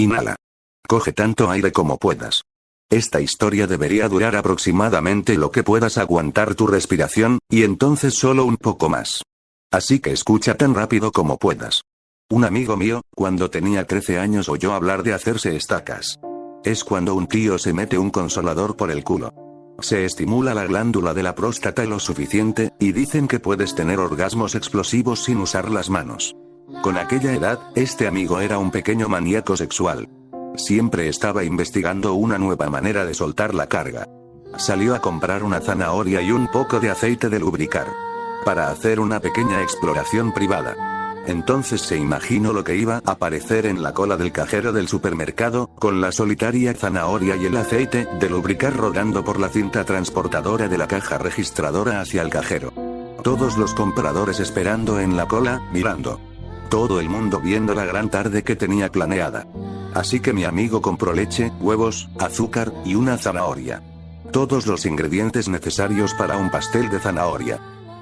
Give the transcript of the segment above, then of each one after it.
Inhala. Coge tanto aire como puedas. Esta historia debería durar aproximadamente lo que puedas aguantar tu respiración, y entonces solo un poco más. Así que escucha tan rápido como puedas. Un amigo mío, cuando tenía 13 años oyó hablar de hacerse estacas. Es cuando un tío se mete un consolador por el culo. Se estimula la glándula de la próstata lo suficiente, y dicen que puedes tener orgasmos explosivos sin usar las manos. Con aquella edad, este amigo era un pequeño maníaco sexual. Siempre estaba investigando una nueva manera de soltar la carga. Salió a comprar una zanahoria y un poco de aceite de lubricar. Para hacer una pequeña exploración privada. Entonces se imaginó lo que iba a aparecer en la cola del cajero del supermercado, con la solitaria zanahoria y el aceite de lubricar rodando por la cinta transportadora de la caja registradora hacia el cajero. Todos los compradores esperando en la cola, mirando. Todo el mundo viendo la gran tarde que tenía planeada. Así que mi amigo compró leche, huevos, azúcar, y una zanahoria. Todos los ingredientes necesarios para un pastel de zanahoria.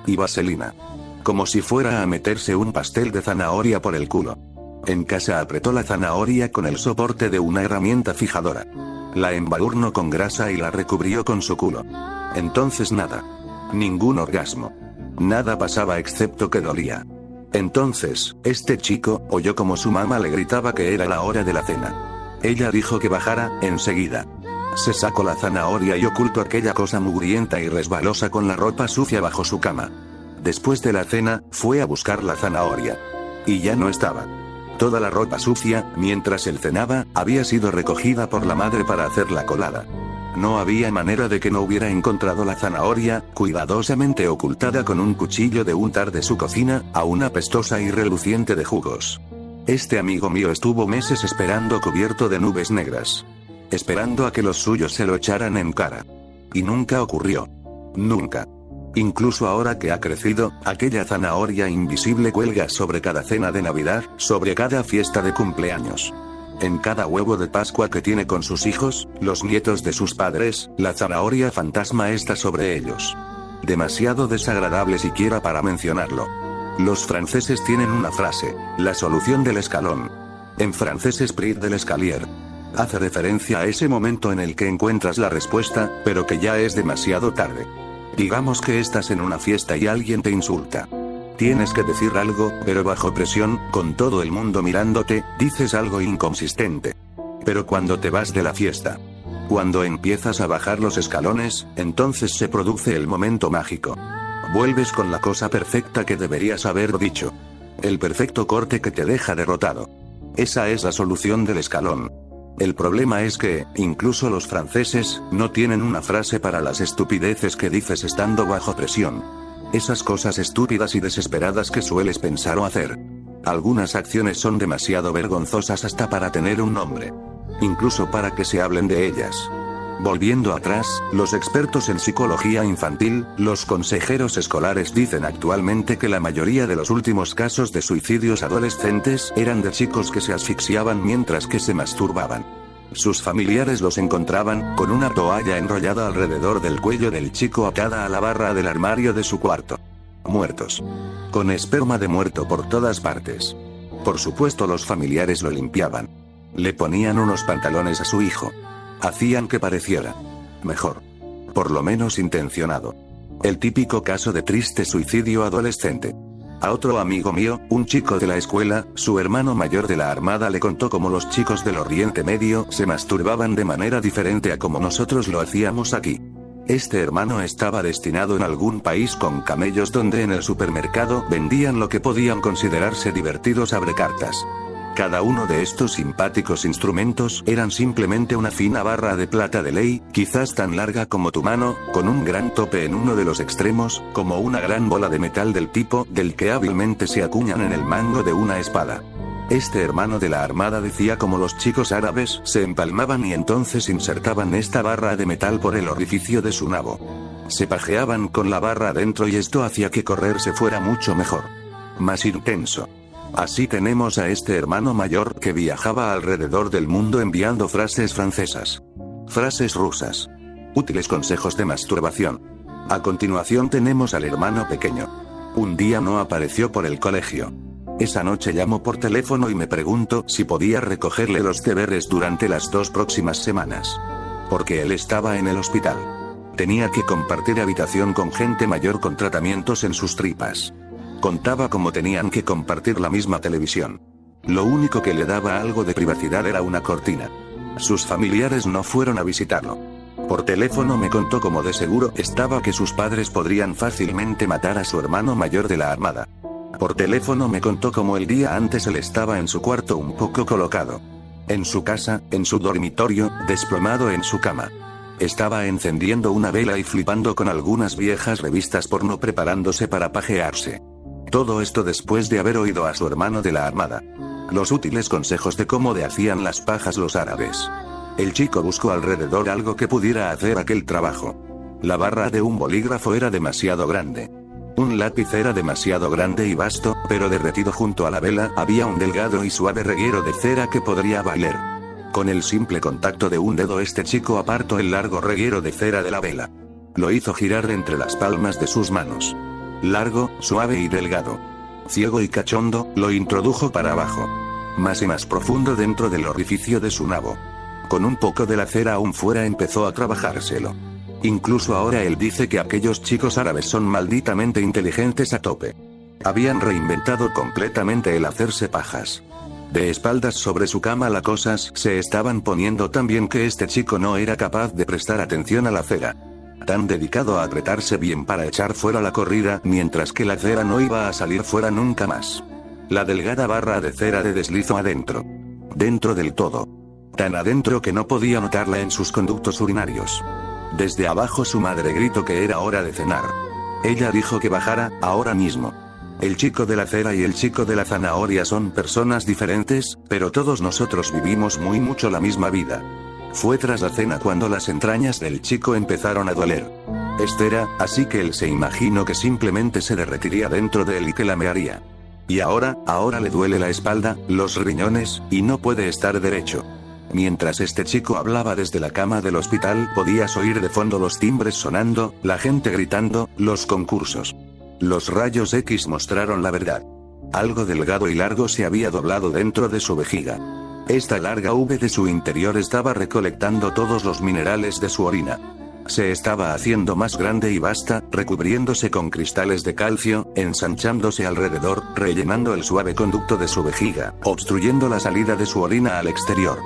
Y vaselina. Como si fuera a meterse un pastel de zanahoria por el culo. En casa apretó la zanahoria con el soporte de una herramienta fijadora. La embadurnó con grasa y la recubrió con su culo. Entonces nada. Ningún orgasmo. Nada pasaba excepto que dolía. Entonces, este chico oyó como su mamá le gritaba que era la hora de la cena. Ella dijo que bajara, enseguida. Se sacó la zanahoria y ocultó aquella cosa mugrienta y resbalosa con la ropa sucia bajo su cama. Después de la cena, fue a buscar la zanahoria. Y ya no estaba. Toda la ropa sucia, mientras él cenaba, había sido recogida por la madre para hacer la colada. No había manera de que no hubiera encontrado la zanahoria, cuidadosamente ocultada con un cuchillo de untar de su cocina, a una pestosa y reluciente de jugos. Este amigo mío estuvo meses esperando cubierto de nubes negras. Esperando a que los suyos se lo echaran en cara. Y nunca ocurrió. Nunca. Incluso ahora que ha crecido, aquella zanahoria invisible cuelga sobre cada cena de Navidad, sobre cada fiesta de cumpleaños. En cada huevo de Pascua que tiene con sus hijos, los nietos de sus padres, la zanahoria fantasma está sobre ellos. Demasiado desagradable siquiera para mencionarlo. Los franceses tienen una frase, la solución del escalón. En francés esprit del escalier. Hace referencia a ese momento en el que encuentras la respuesta, pero que ya es demasiado tarde. Digamos que estás en una fiesta y alguien te insulta. Tienes que decir algo, pero bajo presión, con todo el mundo mirándote, dices algo inconsistente. Pero cuando te vas de la fiesta, cuando empiezas a bajar los escalones, entonces se produce el momento mágico. Vuelves con la cosa perfecta que deberías haber dicho. El perfecto corte que te deja derrotado. Esa es la solución del escalón. El problema es que, incluso los franceses, no tienen una frase para las estupideces que dices estando bajo presión. Esas cosas estúpidas y desesperadas que sueles pensar o hacer. Algunas acciones son demasiado vergonzosas hasta para tener un nombre. Incluso para que se hablen de ellas. Volviendo atrás, los expertos en psicología infantil, los consejeros escolares dicen actualmente que la mayoría de los últimos casos de suicidios adolescentes eran de chicos que se asfixiaban mientras que se masturbaban. Sus familiares los encontraban, con una toalla enrollada alrededor del cuello del chico atada a la barra del armario de su cuarto. Muertos. Con esperma de muerto por todas partes. Por supuesto los familiares lo limpiaban. Le ponían unos pantalones a su hijo. Hacían que pareciera. Mejor. Por lo menos intencionado. El típico caso de triste suicidio adolescente. A otro amigo mío, un chico de la escuela, su hermano mayor de la armada le contó cómo los chicos del Oriente Medio se masturbaban de manera diferente a como nosotros lo hacíamos aquí. Este hermano estaba destinado en algún país con camellos donde en el supermercado vendían lo que podían considerarse divertidos abrecartas. Cada uno de estos simpáticos instrumentos eran simplemente una fina barra de plata de ley, quizás tan larga como tu mano, con un gran tope en uno de los extremos, como una gran bola de metal del tipo del que hábilmente se acuñan en el mango de una espada. Este hermano de la armada decía como los chicos árabes se empalmaban y entonces insertaban esta barra de metal por el orificio de su nabo. Se pajeaban con la barra adentro y esto hacía que correr se fuera mucho mejor. Más intenso. Así tenemos a este hermano mayor que viajaba alrededor del mundo enviando frases francesas. Frases rusas. Útiles consejos de masturbación. A continuación tenemos al hermano pequeño. Un día no apareció por el colegio. Esa noche llamo por teléfono y me pregunto si podía recogerle los deberes durante las dos próximas semanas. Porque él estaba en el hospital. Tenía que compartir habitación con gente mayor con tratamientos en sus tripas. Contaba cómo tenían que compartir la misma televisión. Lo único que le daba algo de privacidad era una cortina. Sus familiares no fueron a visitarlo. Por teléfono me contó como de seguro estaba que sus padres podrían fácilmente matar a su hermano mayor de la armada. Por teléfono me contó cómo el día antes él estaba en su cuarto un poco colocado. En su casa, en su dormitorio, desplomado en su cama. Estaba encendiendo una vela y flipando con algunas viejas revistas porno preparándose para pajearse. Todo esto después de haber oído a su hermano de la armada. Los útiles consejos de cómo de hacían las pajas los árabes. El chico buscó alrededor algo que pudiera hacer aquel trabajo. La barra de un bolígrafo era demasiado grande. Un lápiz era demasiado grande y vasto, pero derretido junto a la vela había un delgado y suave reguero de cera que podría valer. Con el simple contacto de un dedo este chico apartó el largo reguero de cera de la vela. Lo hizo girar entre las palmas de sus manos. Largo, suave y delgado. Ciego y cachondo, lo introdujo para abajo. Más y más profundo dentro del orificio de su nabo. Con un poco de la cera aún fuera empezó a trabajárselo. Incluso ahora él dice que aquellos chicos árabes son malditamente inteligentes a tope. Habían reinventado completamente el hacerse pajas. De espaldas sobre su cama las cosas se estaban poniendo tan bien que este chico no era capaz de prestar atención a la cera. Tan dedicado a apretarse bien para echar fuera la corrida, mientras que la cera no iba a salir fuera nunca más. La delgada barra de cera de deslizo adentro. Dentro del todo. Tan adentro que no podía notarla en sus conductos urinarios. Desde abajo su madre gritó que era hora de cenar. Ella dijo que bajara, ahora mismo. El chico de la cera y el chico de la zanahoria son personas diferentes, pero todos nosotros vivimos muy mucho la misma vida. Fue tras la cena cuando las entrañas del chico empezaron a doler. Estera, así que él se imaginó que simplemente se derretiría dentro de él y que la mearía. Y ahora, ahora le duele la espalda, los riñones, y no puede estar derecho. Mientras este chico hablaba desde la cama del hospital, podías oír de fondo los timbres sonando, la gente gritando, los concursos. Los rayos X mostraron la verdad. Algo delgado y largo se había doblado dentro de su vejiga. Esta larga V de su interior estaba recolectando todos los minerales de su orina. Se estaba haciendo más grande y vasta, recubriéndose con cristales de calcio, ensanchándose alrededor, rellenando el suave conducto de su vejiga, obstruyendo la salida de su orina al exterior.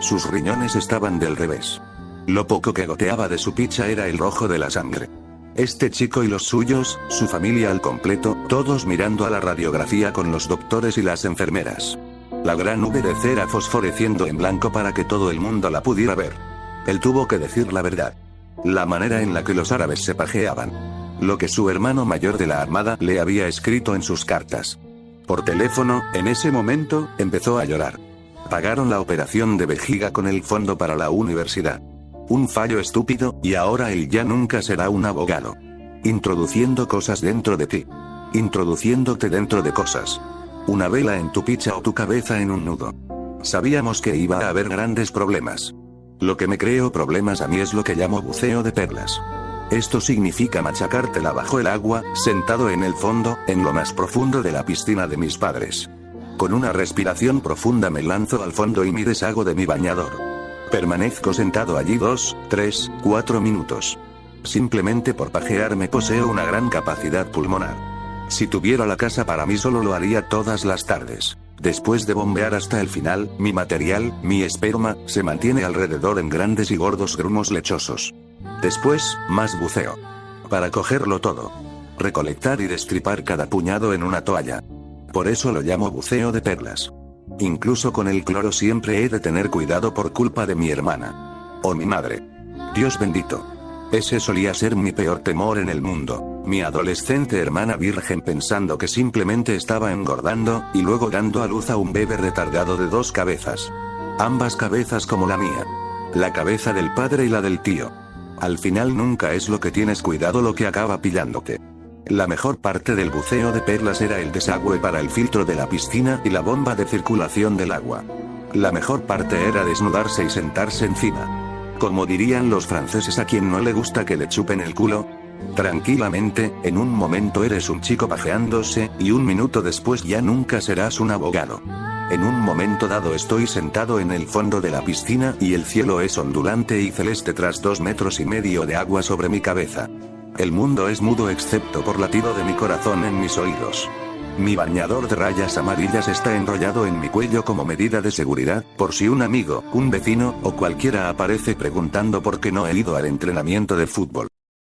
Sus riñones estaban del revés. Lo poco que goteaba de su picha era el rojo de la sangre. Este chico y los suyos, su familia al completo, todos mirando a la radiografía con los doctores y las enfermeras. La gran nube de cera fosforeciendo en blanco para que todo el mundo la pudiera ver. Él tuvo que decir la verdad. La manera en la que los árabes se pajeaban. Lo que su hermano mayor de la armada le había escrito en sus cartas. Por teléfono, en ese momento, empezó a llorar. Pagaron la operación de vejiga con el fondo para la universidad. Un fallo estúpido, y ahora él ya nunca será un abogado. Introduciendo cosas dentro de ti. Introduciéndote dentro de cosas. Una vela en tu picha o tu cabeza en un nudo. Sabíamos que iba a haber grandes problemas. Lo que me creo problemas a mí es lo que llamo buceo de perlas. Esto significa machacártela bajo el agua, sentado en el fondo, en lo más profundo de la piscina de mis padres. Con una respiración profunda me lanzo al fondo y me deshago de mi bañador. Permanezco sentado allí dos, tres, cuatro minutos. Simplemente por pajearme poseo una gran capacidad pulmonar. Si tuviera la casa para mí solo lo haría todas las tardes. Después de bombear hasta el final, mi material, mi esperma, se mantiene alrededor en grandes y gordos grumos lechosos. Después, más buceo. Para cogerlo todo. Recolectar y destripar cada puñado en una toalla. Por eso lo llamo buceo de perlas. Incluso con el cloro siempre he de tener cuidado por culpa de mi hermana. O mi madre. Dios bendito. Ese solía ser mi peor temor en el mundo. Mi adolescente hermana virgen pensando que simplemente estaba engordando, y luego dando a luz a un bebé retardado de dos cabezas. Ambas cabezas como la mía. La cabeza del padre y la del tío. Al final nunca es lo que tienes cuidado lo que acaba pillándote. La mejor parte del buceo de perlas era el desagüe para el filtro de la piscina y la bomba de circulación del agua. La mejor parte era desnudarse y sentarse encima. Como dirían los franceses a quien no le gusta que le chupen el culo, Tranquilamente, en un momento eres un chico pajeándose, y un minuto después ya nunca serás un abogado. En un momento dado estoy sentado en el fondo de la piscina y el cielo es ondulante y celeste tras dos metros y medio de agua sobre mi cabeza. El mundo es mudo excepto por latido de mi corazón en mis oídos. Mi bañador de rayas amarillas está enrollado en mi cuello como medida de seguridad, por si un amigo, un vecino, o cualquiera aparece preguntando por qué no he ido al entrenamiento de fútbol.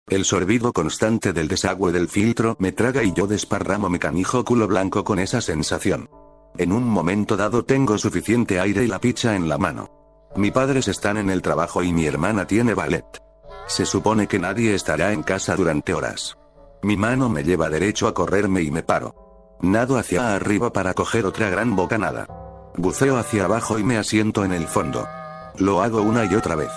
El sorbido constante del desagüe del filtro me traga y yo desparramo mi canijo culo blanco con esa sensación. En un momento dado tengo suficiente aire y la picha en la mano. Mi padres están en el trabajo y mi hermana tiene ballet. Se supone que nadie estará en casa durante horas. Mi mano me lleva derecho a correrme y me paro. Nado hacia arriba para coger otra gran bocanada. Buceo hacia abajo y me asiento en el fondo. Lo hago una y otra vez.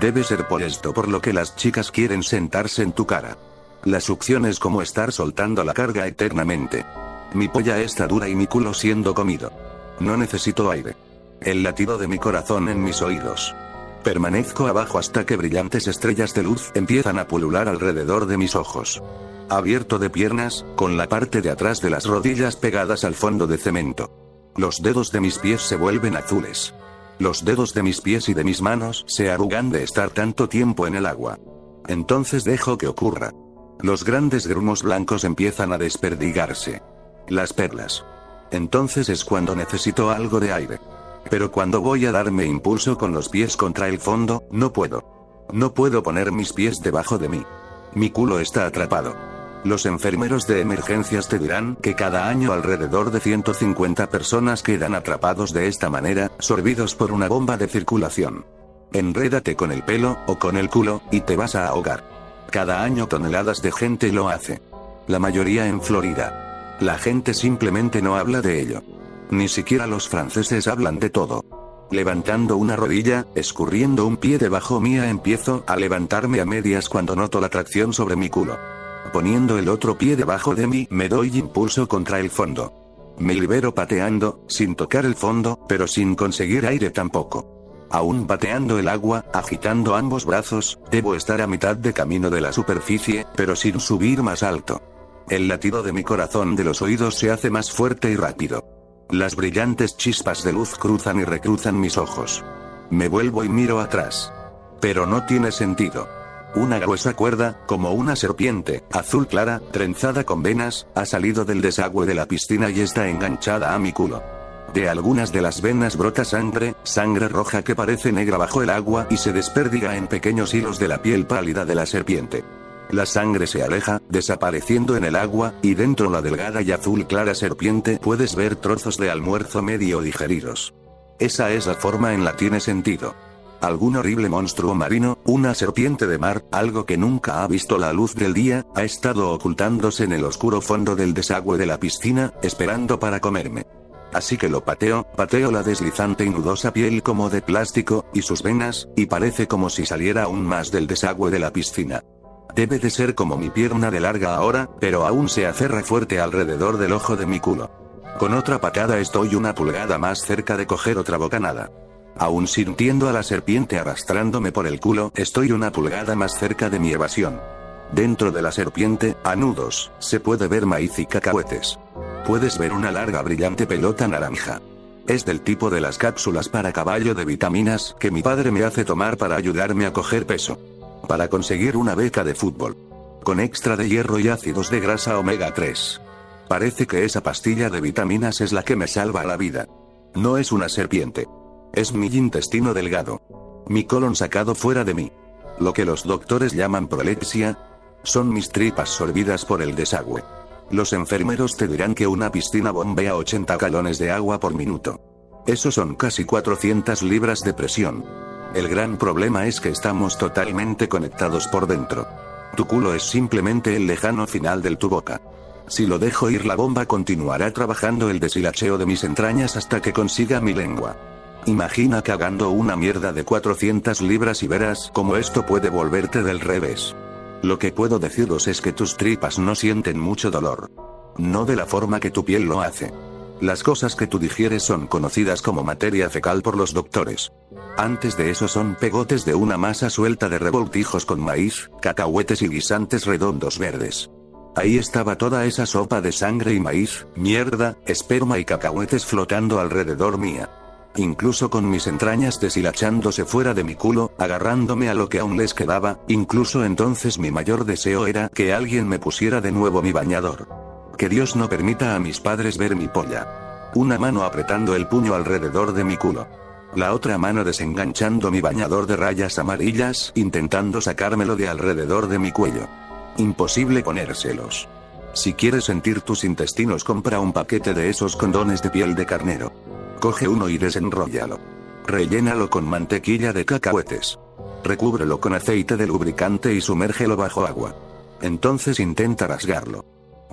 Debe ser por esto por lo que las chicas quieren sentarse en tu cara. La succión es como estar soltando la carga eternamente. Mi polla está dura y mi culo siendo comido. No necesito aire. El latido de mi corazón en mis oídos. Permanezco abajo hasta que brillantes estrellas de luz empiezan a pulular alrededor de mis ojos. Abierto de piernas, con la parte de atrás de las rodillas pegadas al fondo de cemento. Los dedos de mis pies se vuelven azules. Los dedos de mis pies y de mis manos se arrugan de estar tanto tiempo en el agua. Entonces dejo que ocurra. Los grandes grumos blancos empiezan a desperdigarse. Las perlas. Entonces es cuando necesito algo de aire. Pero cuando voy a darme impulso con los pies contra el fondo, no puedo. No puedo poner mis pies debajo de mí. Mi culo está atrapado. Los enfermeros de emergencias te dirán que cada año alrededor de 150 personas quedan atrapados de esta manera, sorbidos por una bomba de circulación. Enrédate con el pelo, o con el culo, y te vas a ahogar. Cada año toneladas de gente lo hace. La mayoría en Florida. La gente simplemente no habla de ello. Ni siquiera los franceses hablan de todo. Levantando una rodilla, escurriendo un pie debajo mía empiezo a levantarme a medias cuando noto la tracción sobre mi culo. Poniendo el otro pie debajo de mí me doy impulso contra el fondo. Me libero pateando, sin tocar el fondo, pero sin conseguir aire tampoco. Aún pateando el agua, agitando ambos brazos, debo estar a mitad de camino de la superficie, pero sin subir más alto. El latido de mi corazón de los oídos se hace más fuerte y rápido. Las brillantes chispas de luz cruzan y recruzan mis ojos. Me vuelvo y miro atrás. Pero no tiene sentido. Una gruesa cuerda, como una serpiente, azul clara, trenzada con venas, ha salido del desagüe de la piscina y está enganchada a mi culo. De algunas de las venas brota sangre, sangre roja que parece negra bajo el agua y se desperdiga en pequeños hilos de la piel pálida de la serpiente. La sangre se aleja, desapareciendo en el agua, y dentro la delgada y azul clara serpiente puedes ver trozos de almuerzo medio digeridos. Esa es la forma en la tiene sentido. Algún horrible monstruo marino, una serpiente de mar, algo que nunca ha visto la luz del día, ha estado ocultándose en el oscuro fondo del desagüe de la piscina, esperando para comerme. Así que lo pateo, pateo la deslizante y nudosa piel como de plástico, y sus venas, y parece como si saliera aún más del desagüe de la piscina. Debe de ser como mi pierna de larga ahora, pero aún se aferra fuerte alrededor del ojo de mi culo. Con otra patada estoy una pulgada más cerca de coger otra bocanada. Aún sintiendo a la serpiente arrastrándome por el culo, estoy una pulgada más cerca de mi evasión. Dentro de la serpiente, a nudos, se puede ver maíz y cacahuetes. Puedes ver una larga brillante pelota naranja. Es del tipo de las cápsulas para caballo de vitaminas que mi padre me hace tomar para ayudarme a coger peso para conseguir una beca de fútbol. Con extra de hierro y ácidos de grasa omega 3. Parece que esa pastilla de vitaminas es la que me salva la vida. No es una serpiente. Es mi intestino delgado. Mi colon sacado fuera de mí. Lo que los doctores llaman prolepsia. Son mis tripas sorbidas por el desagüe. Los enfermeros te dirán que una piscina bombea 80 galones de agua por minuto. Eso son casi 400 libras de presión. El gran problema es que estamos totalmente conectados por dentro. Tu culo es simplemente el lejano final de tu boca. Si lo dejo ir la bomba continuará trabajando el deshilacheo de mis entrañas hasta que consiga mi lengua. Imagina cagando una mierda de 400 libras y verás cómo esto puede volverte del revés. Lo que puedo deciros es que tus tripas no sienten mucho dolor. No de la forma que tu piel lo hace. Las cosas que tú digieres son conocidas como materia fecal por los doctores. Antes de eso son pegotes de una masa suelta de revoltijos con maíz, cacahuetes y guisantes redondos verdes. Ahí estaba toda esa sopa de sangre y maíz, mierda, esperma y cacahuetes flotando alrededor mía. Incluso con mis entrañas deshilachándose fuera de mi culo, agarrándome a lo que aún les quedaba, incluso entonces mi mayor deseo era que alguien me pusiera de nuevo mi bañador. Que Dios no permita a mis padres ver mi polla. Una mano apretando el puño alrededor de mi culo. La otra mano desenganchando mi bañador de rayas amarillas, intentando sacármelo de alrededor de mi cuello. Imposible ponérselos. Si quieres sentir tus intestinos, compra un paquete de esos condones de piel de carnero. Coge uno y desenróllalo. Rellénalo con mantequilla de cacahuetes. Recúbrelo con aceite de lubricante y sumérgelo bajo agua. Entonces intenta rasgarlo.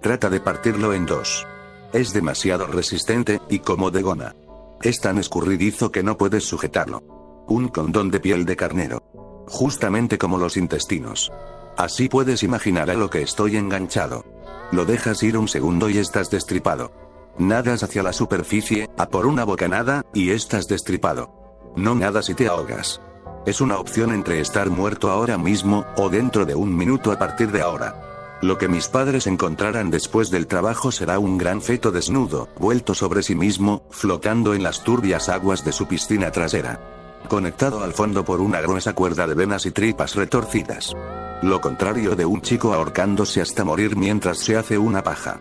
Trata de partirlo en dos. Es demasiado resistente, y como de goma. Es tan escurridizo que no puedes sujetarlo. Un condón de piel de carnero. Justamente como los intestinos. Así puedes imaginar a lo que estoy enganchado. Lo dejas ir un segundo y estás destripado. Nadas hacia la superficie, a por una bocanada, y estás destripado. No nadas y te ahogas. Es una opción entre estar muerto ahora mismo, o dentro de un minuto a partir de ahora. Lo que mis padres encontrarán después del trabajo será un gran feto desnudo, vuelto sobre sí mismo, flotando en las turbias aguas de su piscina trasera. Conectado al fondo por una gruesa cuerda de venas y tripas retorcidas. Lo contrario de un chico ahorcándose hasta morir mientras se hace una paja.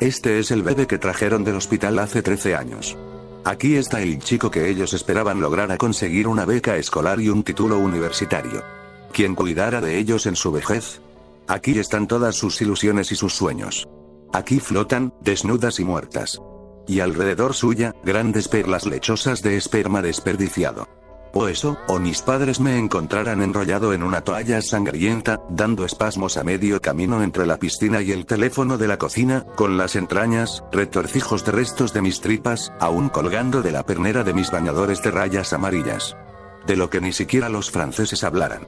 Este es el bebé que trajeron del hospital hace 13 años. Aquí está el chico que ellos esperaban lograr a conseguir una beca escolar y un título universitario. Quien cuidara de ellos en su vejez, Aquí están todas sus ilusiones y sus sueños. Aquí flotan, desnudas y muertas. Y alrededor suya, grandes perlas lechosas de esperma desperdiciado. O eso, o mis padres me encontraran enrollado en una toalla sangrienta, dando espasmos a medio camino entre la piscina y el teléfono de la cocina, con las entrañas, retorcijos de restos de mis tripas, aún colgando de la pernera de mis bañadores de rayas amarillas. De lo que ni siquiera los franceses hablaran.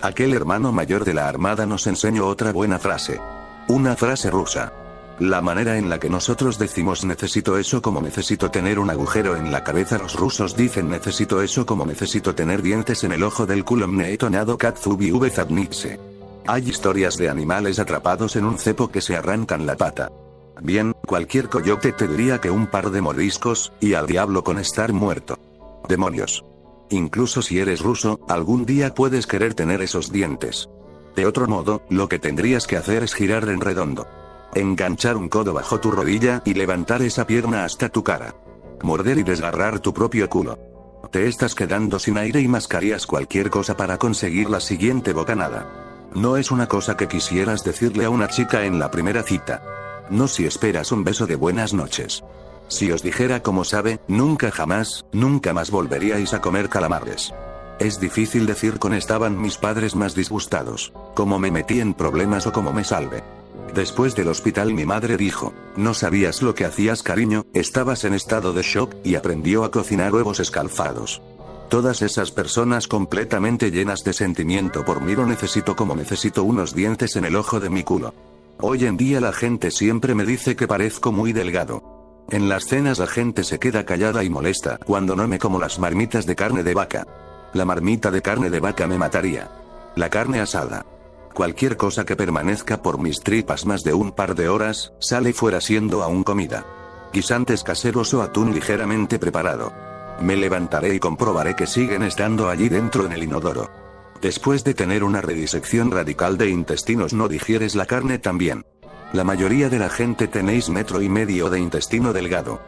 Aquel hermano mayor de la Armada nos enseñó otra buena frase. Una frase rusa. La manera en la que nosotros decimos necesito eso como necesito tener un agujero en la cabeza los rusos dicen necesito eso como necesito tener dientes en el ojo del culo mneetonado katsubi v zadnitse. Hay historias de animales atrapados en un cepo que se arrancan la pata. Bien, cualquier coyote te diría que un par de moriscos, y al diablo con estar muerto. Demonios. Incluso si eres ruso, algún día puedes querer tener esos dientes. De otro modo, lo que tendrías que hacer es girar en redondo. Enganchar un codo bajo tu rodilla y levantar esa pierna hasta tu cara. Morder y desgarrar tu propio culo. Te estás quedando sin aire y mascarías cualquier cosa para conseguir la siguiente bocanada. No es una cosa que quisieras decirle a una chica en la primera cita. No si esperas un beso de buenas noches. Si os dijera como sabe, nunca jamás, nunca más volveríais a comer calamares. Es difícil decir con estaban mis padres más disgustados, cómo me metí en problemas o cómo me salve. Después del hospital mi madre dijo, no sabías lo que hacías cariño, estabas en estado de shock, y aprendió a cocinar huevos escalfados. Todas esas personas completamente llenas de sentimiento por mí lo necesito como necesito unos dientes en el ojo de mi culo. Hoy en día la gente siempre me dice que parezco muy delgado. En las cenas la gente se queda callada y molesta cuando no me como las marmitas de carne de vaca. La marmita de carne de vaca me mataría. La carne asada. Cualquier cosa que permanezca por mis tripas más de un par de horas, sale fuera siendo aún comida. Guisantes caseros o atún ligeramente preparado. Me levantaré y comprobaré que siguen estando allí dentro en el inodoro. Después de tener una redisección radical de intestinos no digieres la carne también. La mayoría de la gente tenéis metro y medio de intestino delgado.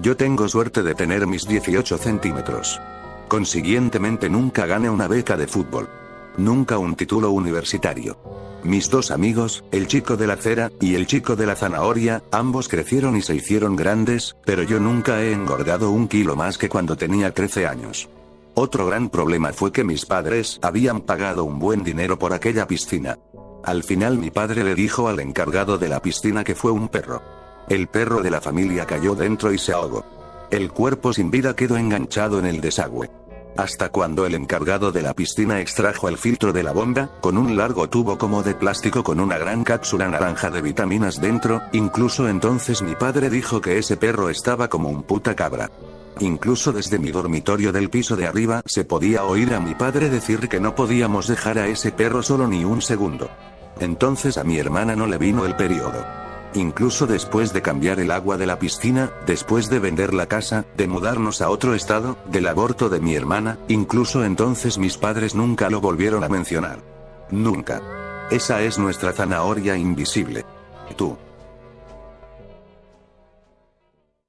Yo tengo suerte de tener mis 18 centímetros. Consiguientemente nunca gane una beca de fútbol. Nunca un título universitario. Mis dos amigos, el chico de la cera, y el chico de la zanahoria, ambos crecieron y se hicieron grandes, pero yo nunca he engordado un kilo más que cuando tenía 13 años. Otro gran problema fue que mis padres habían pagado un buen dinero por aquella piscina. Al final mi padre le dijo al encargado de la piscina que fue un perro. El perro de la familia cayó dentro y se ahogó. El cuerpo sin vida quedó enganchado en el desagüe. Hasta cuando el encargado de la piscina extrajo el filtro de la bomba, con un largo tubo como de plástico con una gran cápsula naranja de vitaminas dentro, incluso entonces mi padre dijo que ese perro estaba como un puta cabra. Incluso desde mi dormitorio del piso de arriba se podía oír a mi padre decir que no podíamos dejar a ese perro solo ni un segundo. Entonces a mi hermana no le vino el periodo. Incluso después de cambiar el agua de la piscina, después de vender la casa, de mudarnos a otro estado, del aborto de mi hermana, incluso entonces mis padres nunca lo volvieron a mencionar. Nunca. Esa es nuestra zanahoria invisible. Tú.